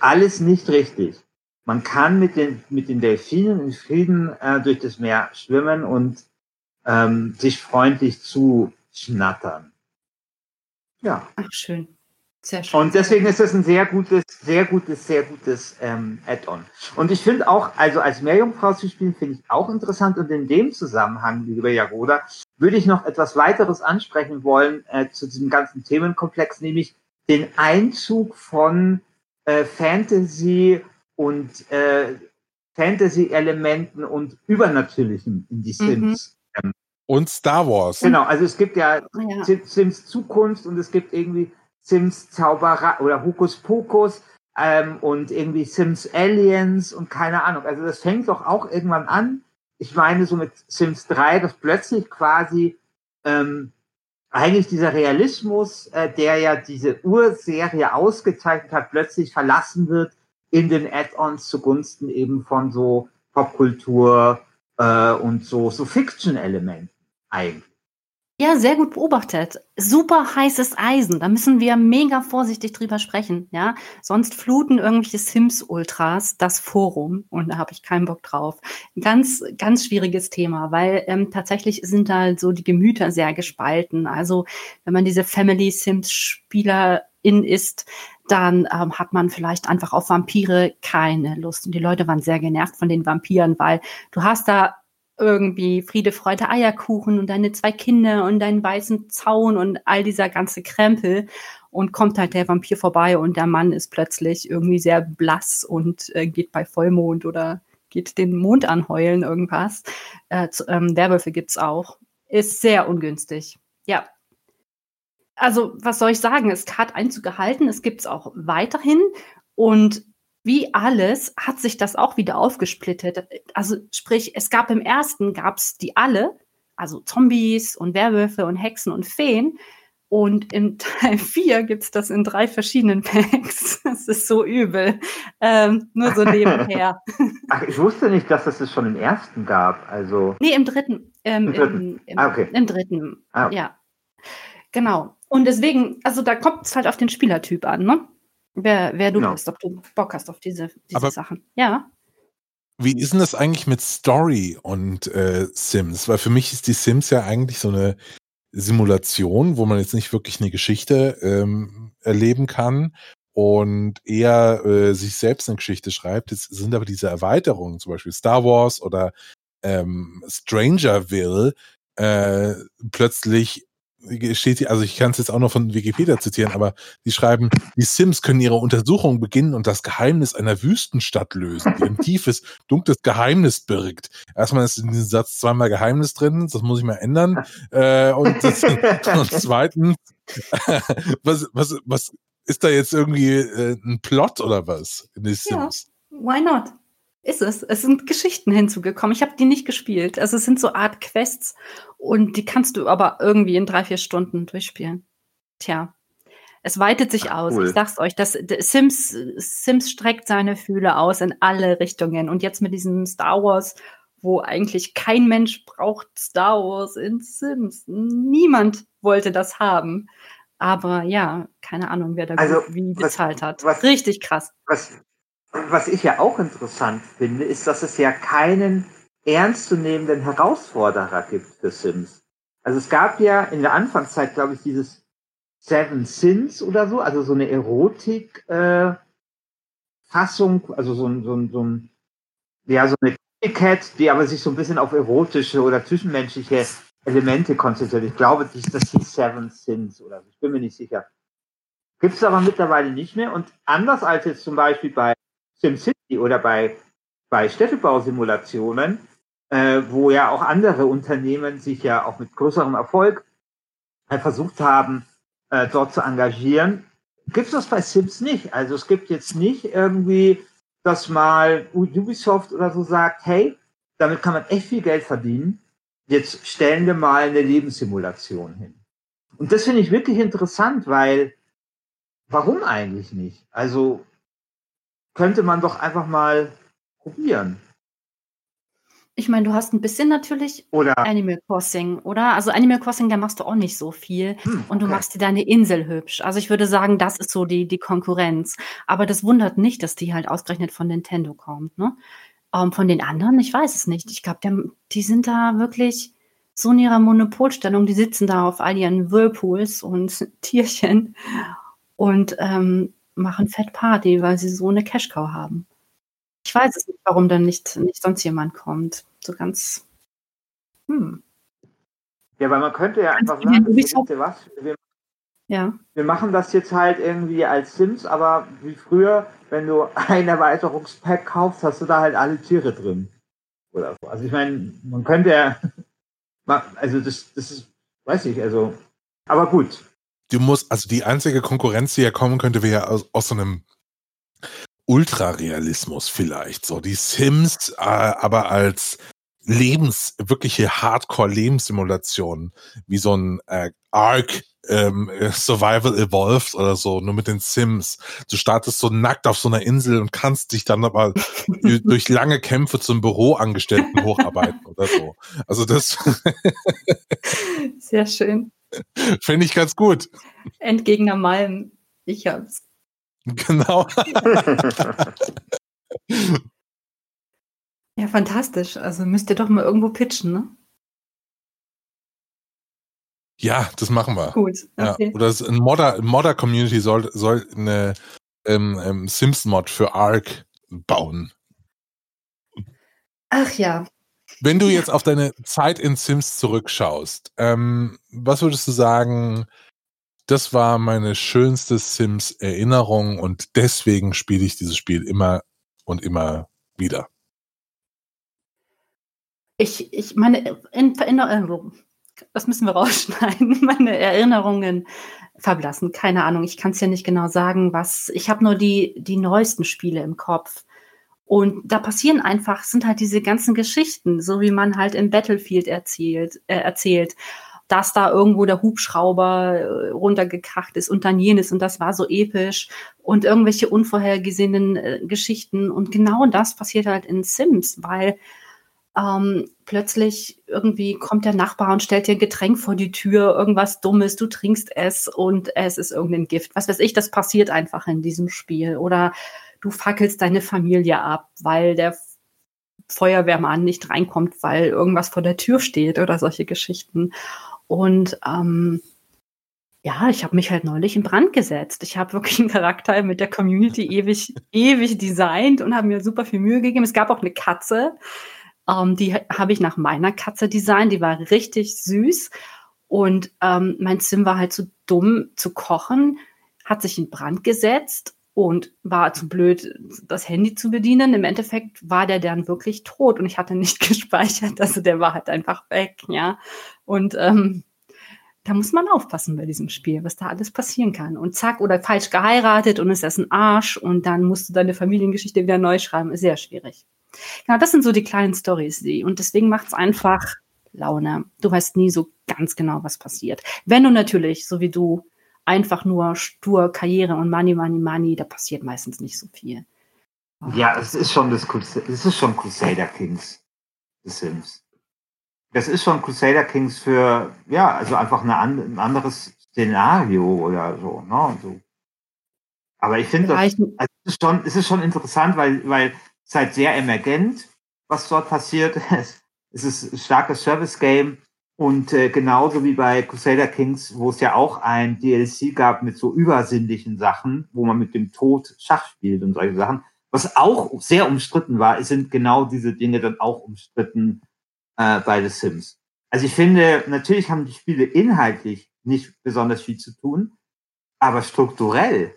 Alles nicht richtig. man kann mit den, mit den Delfinen in Frieden äh, durch das Meer schwimmen und ähm, sich freundlich zuschnattern. Ja. Ach, schön. Sehr schön. Und deswegen ist es ein sehr gutes, sehr gutes, sehr gutes ähm, Add-on. Und ich finde auch, also als Meerjungfrau zu spielen, finde ich auch interessant. Und in dem Zusammenhang, liebe Jagoda, würde ich noch etwas weiteres ansprechen wollen äh, zu diesem ganzen Themenkomplex, nämlich den Einzug von äh, Fantasy und äh, Fantasy-Elementen und Übernatürlichem in die mhm. Sims. Mhm. Und Star Wars. Genau, also es gibt ja, ja, Sims Zukunft und es gibt irgendwie Sims Zauberer oder Hokus Pokus ähm, und irgendwie Sims Aliens und keine Ahnung. Also das fängt doch auch irgendwann an. Ich meine so mit Sims 3, dass plötzlich quasi ähm, eigentlich dieser Realismus, äh, der ja diese Urserie ausgezeichnet hat, plötzlich verlassen wird in den Add-ons zugunsten eben von so Popkultur äh, und so, so Fiction-Elementen eigentlich. Ja, sehr gut beobachtet. Super heißes Eisen. Da müssen wir mega vorsichtig drüber sprechen, ja. Sonst fluten irgendwelche Sims-Ultras das Forum und da habe ich keinen Bock drauf. Ganz, ganz schwieriges Thema, weil ähm, tatsächlich sind da so die Gemüter sehr gespalten. Also wenn man diese Family Sims-Spielerin ist, dann ähm, hat man vielleicht einfach auf Vampire keine Lust. Und die Leute waren sehr genervt von den Vampiren, weil du hast da irgendwie Friede, Freude, Eierkuchen und deine zwei Kinder und deinen weißen Zaun und all dieser ganze Krempel. Und kommt halt der Vampir vorbei und der Mann ist plötzlich irgendwie sehr blass und äh, geht bei Vollmond oder geht den Mond anheulen, irgendwas. Äh, zu, ähm, Werwölfe gibt's auch. Ist sehr ungünstig. Ja. Also, was soll ich sagen? Es hat Einzug gehalten, es gibt's auch weiterhin. Und wie alles hat sich das auch wieder aufgesplittet. Also sprich, es gab im ersten, gab es die alle, also Zombies und Werwölfe und Hexen und Feen. Und im Teil 4 gibt es das in drei verschiedenen Packs. Das ist so übel. Ähm, nur so nebenher. Ach, ich wusste nicht, dass es das schon im ersten gab. Also nee, im dritten. Ähm, Im dritten. Im, ah, okay. Im dritten, ah. ja. Genau. Und deswegen, also da kommt es halt auf den Spielertyp an, ne? Wer, wer du genau. bist, ob du Bock hast auf diese, diese Aber Sachen. Ja. Wie ist denn das eigentlich mit Story und äh, Sims? Weil für mich ist die Sims ja eigentlich so eine Simulation, wo man jetzt nicht wirklich eine Geschichte ähm, erleben kann und eher äh, sich selbst eine Geschichte schreibt. Es sind aber diese Erweiterungen, zum Beispiel Star Wars oder ähm, Strangerville, äh, plötzlich steht also ich kann es jetzt auch noch von Wikipedia zitieren, aber die schreiben, die Sims können ihre Untersuchung beginnen und das Geheimnis einer Wüstenstadt lösen, die ein tiefes, dunkles Geheimnis birgt. Erstmal ist in diesem Satz zweimal Geheimnis drin, das muss ich mal ändern. Äh, und, das, und zweitens, was, was, was ist da jetzt irgendwie äh, ein Plot oder was in den Sims? Ja, why not? Ist es. Es sind Geschichten hinzugekommen. Ich habe die nicht gespielt. Also es sind so Art Quests und die kannst du aber irgendwie in drei, vier Stunden durchspielen. Tja. Es weitet sich Ach, aus. Cool. Ich sag's euch, das Sims, Sims streckt seine Fühle aus in alle Richtungen. Und jetzt mit diesem Star Wars, wo eigentlich kein Mensch braucht Star Wars in Sims. Niemand wollte das haben. Aber ja, keine Ahnung, wer da also, wie bezahlt hat. Was, Richtig krass. Was, was ich ja auch interessant finde, ist, dass es ja keinen ernstzunehmenden Herausforderer gibt für Sims. Also es gab ja in der Anfangszeit, glaube ich, dieses Seven Sins oder so, also so eine Erotik äh, also so ein, so ein, so ein ja, so eine Cat, die aber sich so ein bisschen auf erotische oder zwischenmenschliche Elemente konzentriert. Ich glaube, das, das hieß Seven Sins oder so. Ich bin mir nicht sicher. Gibt es aber mittlerweile nicht mehr. Und anders als jetzt zum Beispiel bei SimCity oder bei, bei Städtebausimulationen, äh, wo ja auch andere Unternehmen sich ja auch mit größerem Erfolg äh, versucht haben, äh, dort zu engagieren, gibt es das bei Sims nicht. Also es gibt jetzt nicht irgendwie, dass mal Ubisoft oder so sagt, hey, damit kann man echt viel Geld verdienen. Jetzt stellen wir mal eine Lebenssimulation hin. Und das finde ich wirklich interessant, weil warum eigentlich nicht? Also könnte man doch einfach mal probieren. Ich meine, du hast ein bisschen natürlich Oder Animal Crossing, oder? Also Animal Crossing, da machst du auch nicht so viel Hm, und du okay. machst dir deine Insel hübsch. Also ich würde sagen, das ist so die, die Konkurrenz. Aber das wundert nicht, dass die halt ausgerechnet von Nintendo kommt, ne? Ähm, von den anderen, ich weiß es nicht. Ich glaube, die, die sind da wirklich so in ihrer Monopolstellung. Die sitzen da auf all ihren Whirlpools und Tierchen und ähm, machen Fett Party, weil sie so eine Cash-Cow haben. Ich weiß es nicht, warum dann nicht, nicht sonst jemand kommt. So ganz. Hm. Ja, weil man könnte ja einfach sagen, was? Wir, Ja. wir machen das jetzt halt irgendwie als Sims, aber wie früher, wenn du ein Erweiterungspack kaufst, hast du da halt alle Tiere drin. Oder so. Also ich meine, man könnte ja, also das, das ist, weiß ich, also, aber gut. Du musst, also die einzige Konkurrenz, die ja kommen könnte, wäre aus, aus so einem Ultrarealismus vielleicht. So die Sims, äh, aber als Lebens, wirkliche Hardcore-Lebenssimulation, wie so ein äh, Ark ähm, äh, Survival Evolved oder so, nur mit den Sims. Du startest so nackt auf so einer Insel und kannst dich dann aber durch- durch lange Kämpfe zum Büroangestellten hocharbeiten oder so. Also das Sehr schön. finde ich ganz gut. Endgegner Malm. Ich hab's. Genau. Ja, fantastisch. Also müsst ihr doch mal irgendwo pitchen, ne? Ja, das machen wir. Gut. Ja, Okay. oder es- ein Modder, Modder Community soll, soll eine ähm, ähm, Sims-Mod für Ark bauen. Ach ja. Wenn du jetzt auf deine Zeit in Sims zurückschaust, ähm, was würdest du sagen, das war meine schönste Sims-Erinnerung und deswegen spiele ich dieses Spiel immer und immer wieder. Ich, ich meine in, Erinnerung. Das müssen wir rausschneiden. Meine Erinnerungen verblassen. Keine Ahnung. Ich kann es ja nicht genau sagen, was. Ich habe nur die, die neuesten Spiele im Kopf. Und da passieren einfach, sind halt diese ganzen Geschichten, so wie man halt im Battlefield erzählt, äh, erzählt, dass da irgendwo der Hubschrauber äh, runtergekracht ist und dann jenes und das war so episch und irgendwelche unvorhergesehenen äh, Geschichten. Und genau das passiert halt in Sims, weil ähm, plötzlich irgendwie kommt der Nachbar und stellt dir ein Getränk vor die Tür, irgendwas Dummes, du trinkst es und es ist irgendein Gift. Was weiß ich, das passiert einfach in diesem Spiel. Oder du fackelst deine Familie ab, weil der Feuerwehrmann nicht reinkommt, weil irgendwas vor der Tür steht oder solche Geschichten. Und ähm, ja, ich habe mich halt neulich in Brand gesetzt. Ich habe wirklich einen Charakter mit der Community ewig, ewig designt und habe mir super viel Mühe gegeben. Es gab auch eine Katze, ähm, die habe ich nach meiner Katze designt. Die war richtig süß. Und ähm, mein Sim war halt zu dumm zu kochen, hat sich in Brand gesetzt und war zu blöd, das Handy zu bedienen. Im Endeffekt war der dann wirklich tot und ich hatte nicht gespeichert. Also der war halt einfach weg, ja. Und ähm, da muss man aufpassen bei diesem Spiel, was da alles passieren kann. Und zack, oder falsch geheiratet und ist das ein Arsch und dann musst du deine Familiengeschichte wieder neu schreiben. Sehr schwierig. Genau, das sind so die kleinen Stories, die. Und deswegen macht es einfach Laune. Du weißt nie so ganz genau, was passiert. Wenn du natürlich, so wie du, einfach nur stur Karriere und Money, Money, Money, da passiert meistens nicht so viel. Ja, es ist schon das es ist schon Crusader Kings, The Sims. Das ist schon Crusader Kings für, ja, also einfach eine ein anderes Szenario oder so, ne? So. Aber ich finde, das, also es ist schon, es ist schon interessant, weil, weil es halt sehr emergent, was dort passiert. Es ist ein starkes Service-Game und äh, genauso wie bei Crusader Kings, wo es ja auch ein DLC gab mit so übersinnlichen Sachen, wo man mit dem Tod Schach spielt und solche Sachen. Was auch sehr umstritten war, sind genau diese Dinge dann auch umstritten äh, bei The Sims. Also ich finde, natürlich haben die Spiele inhaltlich nicht besonders viel zu tun, aber strukturell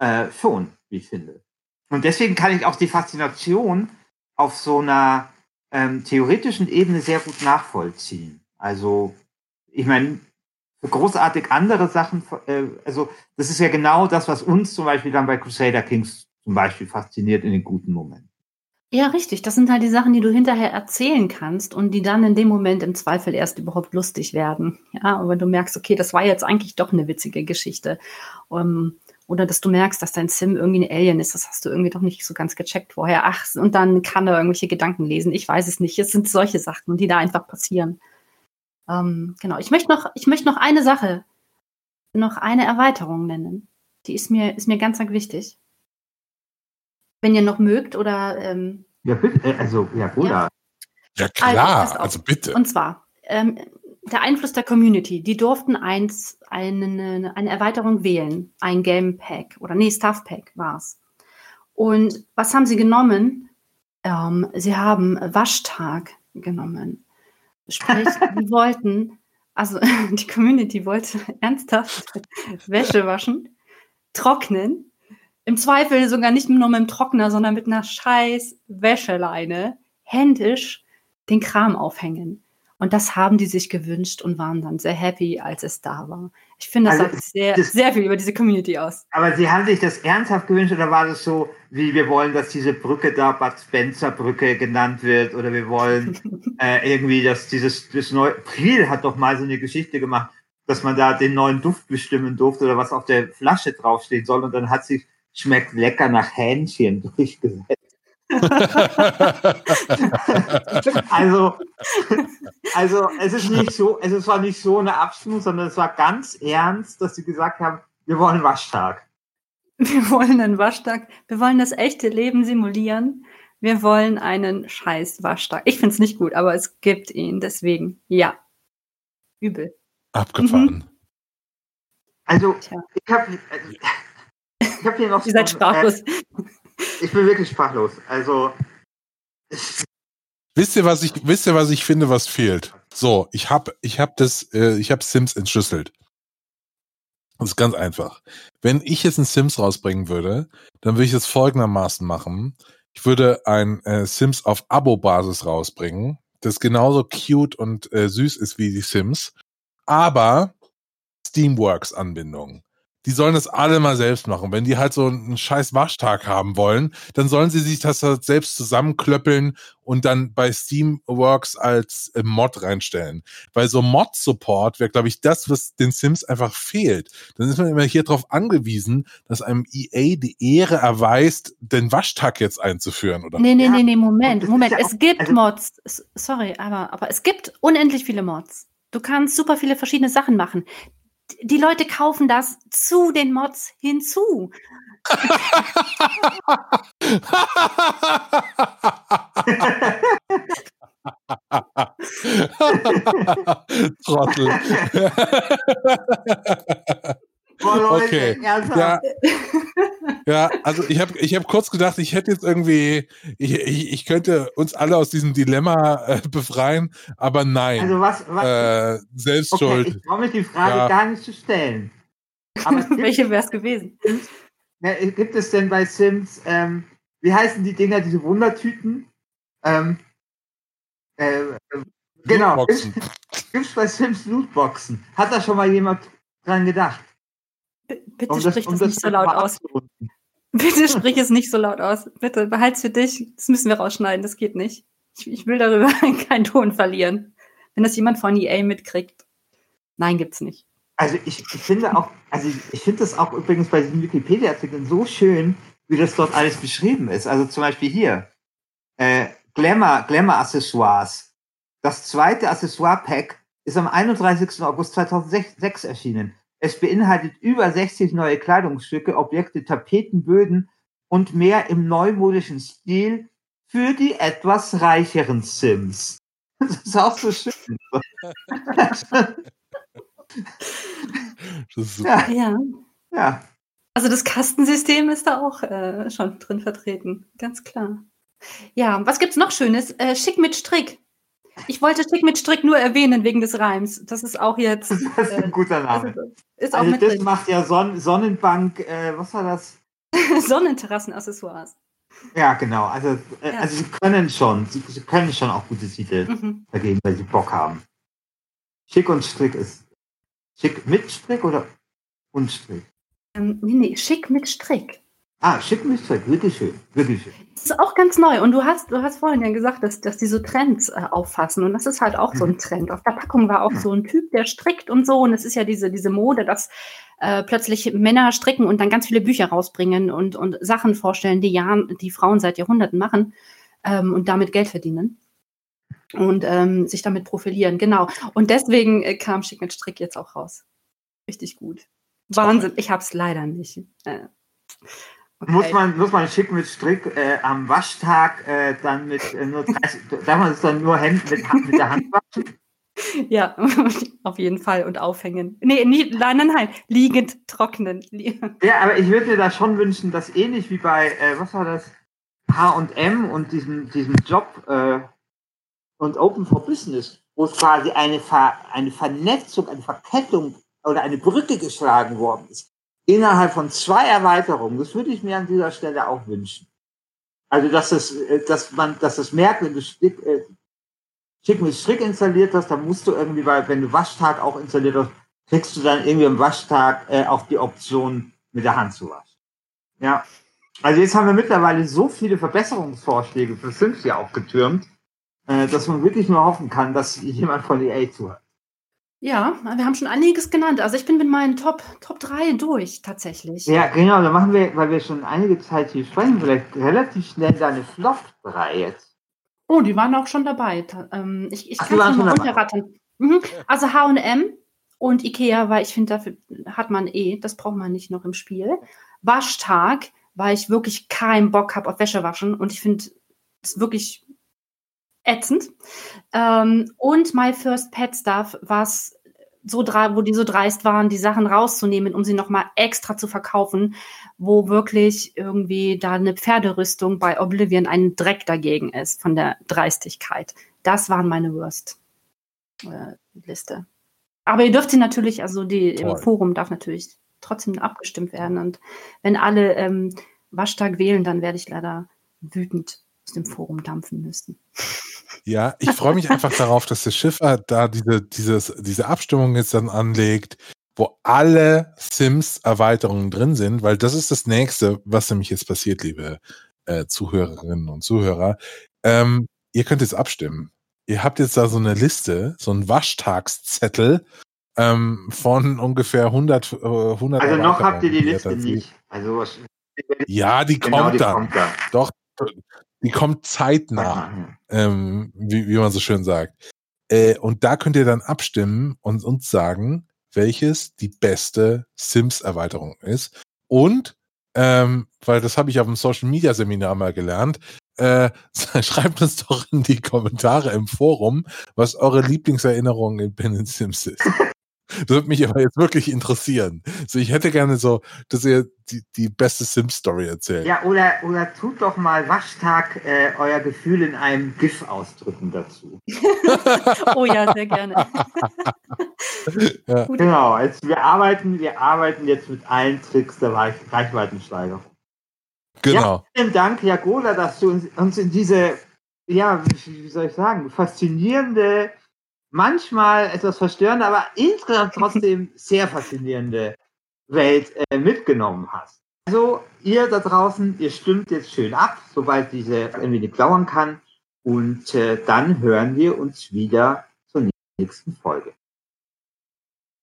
äh, schon, wie ich finde. Und deswegen kann ich auch die Faszination auf so einer ähm, theoretischen Ebene sehr gut nachvollziehen. Also, ich meine, großartig andere Sachen, äh, also das ist ja genau das, was uns zum Beispiel dann bei Crusader Kings zum Beispiel fasziniert in den guten Momenten. Ja, richtig. Das sind halt die Sachen, die du hinterher erzählen kannst und die dann in dem Moment im Zweifel erst überhaupt lustig werden. Ja, aber du merkst, okay, das war jetzt eigentlich doch eine witzige Geschichte. Um, Oder dass du merkst, dass dein Sim irgendwie ein Alien ist. Das hast du irgendwie doch nicht so ganz gecheckt vorher. Ach, und dann kann er irgendwelche Gedanken lesen. Ich weiß es nicht. Es sind solche Sachen, die da einfach passieren. Ähm, genau. Ich möchte noch, ich möchte noch eine Sache, noch eine Erweiterung nennen. Die ist mir, ist mir ganz, ganz wichtig. Wenn ihr noch mögt oder. Ähm, Ja, bitte, also, ja, oder? Ja. Ja, Also, klar. auf. Also, bitte. Und zwar, ähm, der Einfluss der Community, die durften eins, eine, eine Erweiterung wählen, ein Game Pack oder nee, Stuff Pack war es. Und was haben sie genommen? Ähm, sie haben Waschtag genommen. Sprich, die wollten, also die Community wollte ernsthaft Wäsche waschen, trocknen, im Zweifel sogar nicht nur mit dem Trockner, sondern mit einer scheiß Wäscheleine händisch den Kram aufhängen. Und das haben die sich gewünscht und waren dann sehr happy, als es da war. Ich finde, das Also, sagt sehr, das- sehr viel über diese Community aus. Aber Sie haben sich das ernsthaft gewünscht oder war das so, wie wir wollen, dass diese Brücke da Bad Spencer Brücke genannt wird oder wir wollen äh, irgendwie, dass dieses das neue Priel hat doch mal so eine Geschichte gemacht, dass man da den neuen Duft bestimmen durfte oder was auf der Flasche draufstehen soll und dann hat sich schmeckt lecker nach Hähnchen durchgesetzt. Also, also es ist nicht so, es ist- war nicht so eine Abstimmung, sondern es war ganz ernst, dass sie gesagt haben, wir wollen Waschtag. Wir wollen einen Waschtag. Wir wollen das echte Leben simulieren. Wir wollen einen scheiß Waschtag. Ich finde es nicht gut, aber es gibt ihn. Deswegen, ja. Übel. Abgefahren. Also, Tja. ich habe ich hab hier noch. Ihr seid sprachlos. Äh, ich bin wirklich sprachlos. Also, Wisst ihr, was ich, wisst ihr, was ich finde, was fehlt? So, ich habe, ich habe das, äh, ich habe Sims entschlüsselt. Das ist ganz einfach. Wenn ich jetzt ein Sims rausbringen würde, dann würde ich es folgendermaßen machen. Ich würde ein äh, Sims auf Abo-Basis rausbringen, das genauso cute und äh, süß ist wie die Sims, aber Steamworks-Anbindung. Die sollen das alle mal selbst machen. Wenn die halt so einen scheiß Waschtag haben wollen, dann sollen sie sich das halt selbst zusammenklöppeln und dann bei Steamworks als äh, Mod reinstellen. Weil so Mod-Support wäre, glaube ich, das, was den Sims einfach fehlt. Dann ist man immer hier drauf angewiesen, dass einem EA die Ehre erweist, den Waschtag jetzt einzuführen, oder? Nee, nee, nee, nee, Moment, Moment. ja Es gibt also- Mods. Sorry, aber, aber es gibt unendlich viele Mods. Du kannst super viele verschiedene Sachen machen. Die Leute kaufen das zu den Mods hinzu. Trottel. boah, Leute, Okay. ja, ja, also ich habe ich hab kurz gedacht, ich hätte jetzt irgendwie, ich, ich, ich könnte uns alle aus diesem Dilemma äh, befreien, aber nein, Also, was, was äh, selbst okay, schuld. ich traue mich die Frage Ja. gar nicht zu stellen. Gibt, Welche wäre es gewesen? na, gibt es denn bei Sims, ähm, wie heißen die Dinger, diese Wundertüten? Ähm, äh, äh, genau. Gibt es bei Sims Lootboxen? Hat da schon mal jemand dran gedacht? Bitte Um sprich das, nicht so laut aus. Bitte sprich es nicht so laut aus. Bitte behalt's für dich. Das müssen wir rausschneiden. Das geht nicht. Ich, ich will darüber keinen Ton verlieren. Wenn das jemand von EA mitkriegt. Nein, gibt's nicht. Also ich, ich finde auch, also ich, ich finde das auch übrigens bei diesen Wikipedia-Artikeln so schön, wie das dort alles beschrieben ist. Also zum Beispiel hier, äh, Glamour, Glamour Accessoires. Das zweite Accessoire-Pack ist am 31. August 2006 erschienen. Es beinhaltet über 60 neue Kleidungsstücke, Objekte, Tapeten, Böden und mehr im neumodischen Stil für die etwas reicheren Sims. Das ist auch so schön. Das ist super. Ja, Ja. ja. Also das Kastensystem ist da auch äh, schon drin vertreten. Ganz klar. Ja, was gibt's noch Schönes? Äh, Schick mit Strick. Ich wollte Schick mit Strick nur erwähnen wegen des Reims. Das ist auch jetzt. Das ist Äh, ein guter das Name. ist, ist Also das drin. macht ja Son Sonnenbank, äh, was war das? Sonnenterrassen-Accessoires. Ja, genau. Also, äh, Ja. also sie können schon, sie, sie können schon auch gute Titel Mhm. vergeben, weil sie Bock haben. Schick und Strick ist schick mit Strick oder und Strick? Ähm, nee, nee, Schick mit Strick. Ah, schick mich zurück. Wirklich schön. Wirklich schön. Das ist auch ganz neu. Und du hast, du hast vorhin ja gesagt, dass, dass die so Trends äh, auffassen. Und das ist halt auch so ein Mhm. Trend. Auf der Packung war auch so ein Typ, der strickt und so. Und es ist ja diese, diese Mode, dass äh, plötzlich Männer stricken und dann ganz viele Bücher rausbringen und, und Sachen vorstellen, die, Jahren, die Frauen seit Jahrhunderten machen ähm, und damit Geld verdienen. Und ähm, sich damit profilieren, genau. Und deswegen äh, kam Schick mit Strick jetzt auch raus. Richtig gut. Wahnsinn. Ich hab's leider nicht. Äh. Muss man, muss man schick mit Strick äh, am Waschtag äh, dann mit äh, nur 30, darf man es dann nur Händen mit, mit der Hand waschen? Ja, auf jeden Fall. Und aufhängen. Nee, nie, nein, nein, nein. Liegend trocknen. Ja, aber ich würde mir da schon wünschen, dass ähnlich wie bei, äh, was war das, H&M und diesem, diesem Job äh, und Open for Business, wo es quasi eine, Ver, eine Vernetzung, eine Verkettung oder eine Brücke geschlagen worden ist, innerhalb von zwei Erweiterungen, das würde ich mir an dieser Stelle auch wünschen. Also, dass das, äh, dass man, dass das merkt, wenn du Stick, äh, Schick mit Strick installiert hast, dann musst du irgendwie, bei, wenn du Waschtag auch installiert hast, kriegst du dann irgendwie am Waschtag äh, auch die Option, mit der Hand zu waschen. Ja. Also jetzt haben wir mittlerweile so viele Verbesserungsvorschläge für Sims hier aufgetürmt, äh, dass man wirklich nur hoffen kann, dass jemand von EA zuhört. Ja, wir haben schon einiges genannt. Also ich bin mit meinen Top, Top 3 durch, tatsächlich. Ja, genau, dann machen wir, weil wir schon einige Zeit hier sprechen, vielleicht relativ schnell deine Flop 3 jetzt. Oh, die waren auch schon dabei. Ähm, ich ich Ach, kann es nochmal runterrattern. Mhm. Also H&M und Ikea, weil ich finde, dafür hat man eh, das braucht man nicht noch im Spiel. Waschtag, weil ich wirklich keinen Bock habe auf Wäsche waschen und ich finde es wirklich ätzend. Ähm, und My First Pet Stuff, was so wo die so dreist waren, die Sachen rauszunehmen, um sie nochmal extra zu verkaufen, wo wirklich irgendwie da eine Pferderüstung bei Oblivion ein Dreck dagegen ist von der Dreistigkeit. Das waren meine Worst-Liste. Aber ihr dürft sie natürlich, also die im Toll. Forum darf natürlich trotzdem abgestimmt werden. Und wenn alle ähm, Waschtag wählen, dann werde ich leider wütend aus dem Forum dampfen müssen. Ja, ich freue mich einfach darauf, dass der Schiffer da diese, dieses, diese Abstimmung jetzt dann anlegt, wo alle Sims-Erweiterungen drin sind, weil das ist das nächste, was nämlich jetzt passiert, liebe äh, Zuhörerinnen und Zuhörer. Ähm, ihr könnt jetzt abstimmen. Ihr habt jetzt da so eine Liste, so einen Waschtagszettel ähm, von ungefähr 100, äh, 100 Also noch habt ihr die Liste da nicht. Also was- Ja, die genau, kommt die dann. kommt dann. Doch, die kommt zeitnah ähm, wie, wie man so schön sagt. Äh, und da könnt ihr dann abstimmen und uns sagen, welches die beste Sims-Erweiterung ist. Und, ähm, weil das habe ich auf dem Social Media Seminar mal gelernt, äh, schreibt uns doch in die Kommentare im Forum, was eure Lieblingserinnerung in Ben Sims ist. Das würde mich aber jetzt wirklich interessieren. So, ich hätte gerne so, dass ihr die, die beste Sims-Story erzählt. Ja, oder, oder tut doch mal Waschtag äh, euer Gefühl in einem GIF ausdrücken dazu. Oh ja, sehr gerne. Ja. Genau, jetzt, wir, arbeiten, wir arbeiten jetzt mit allen Tricks der Reich Reichweitensteigerung. Genau. Vielen Dank, Jagola, dass du uns, uns in diese, ja, wie soll ich sagen, faszinierende, manchmal etwas verstörende, aber insgesamt trotzdem sehr faszinierende Welt äh, mitgenommen hast. Also, ihr da draußen, ihr stimmt jetzt schön ab, sobald diese ein wenig dauern kann. Und äh, dann hören wir uns wieder zur nächsten Folge.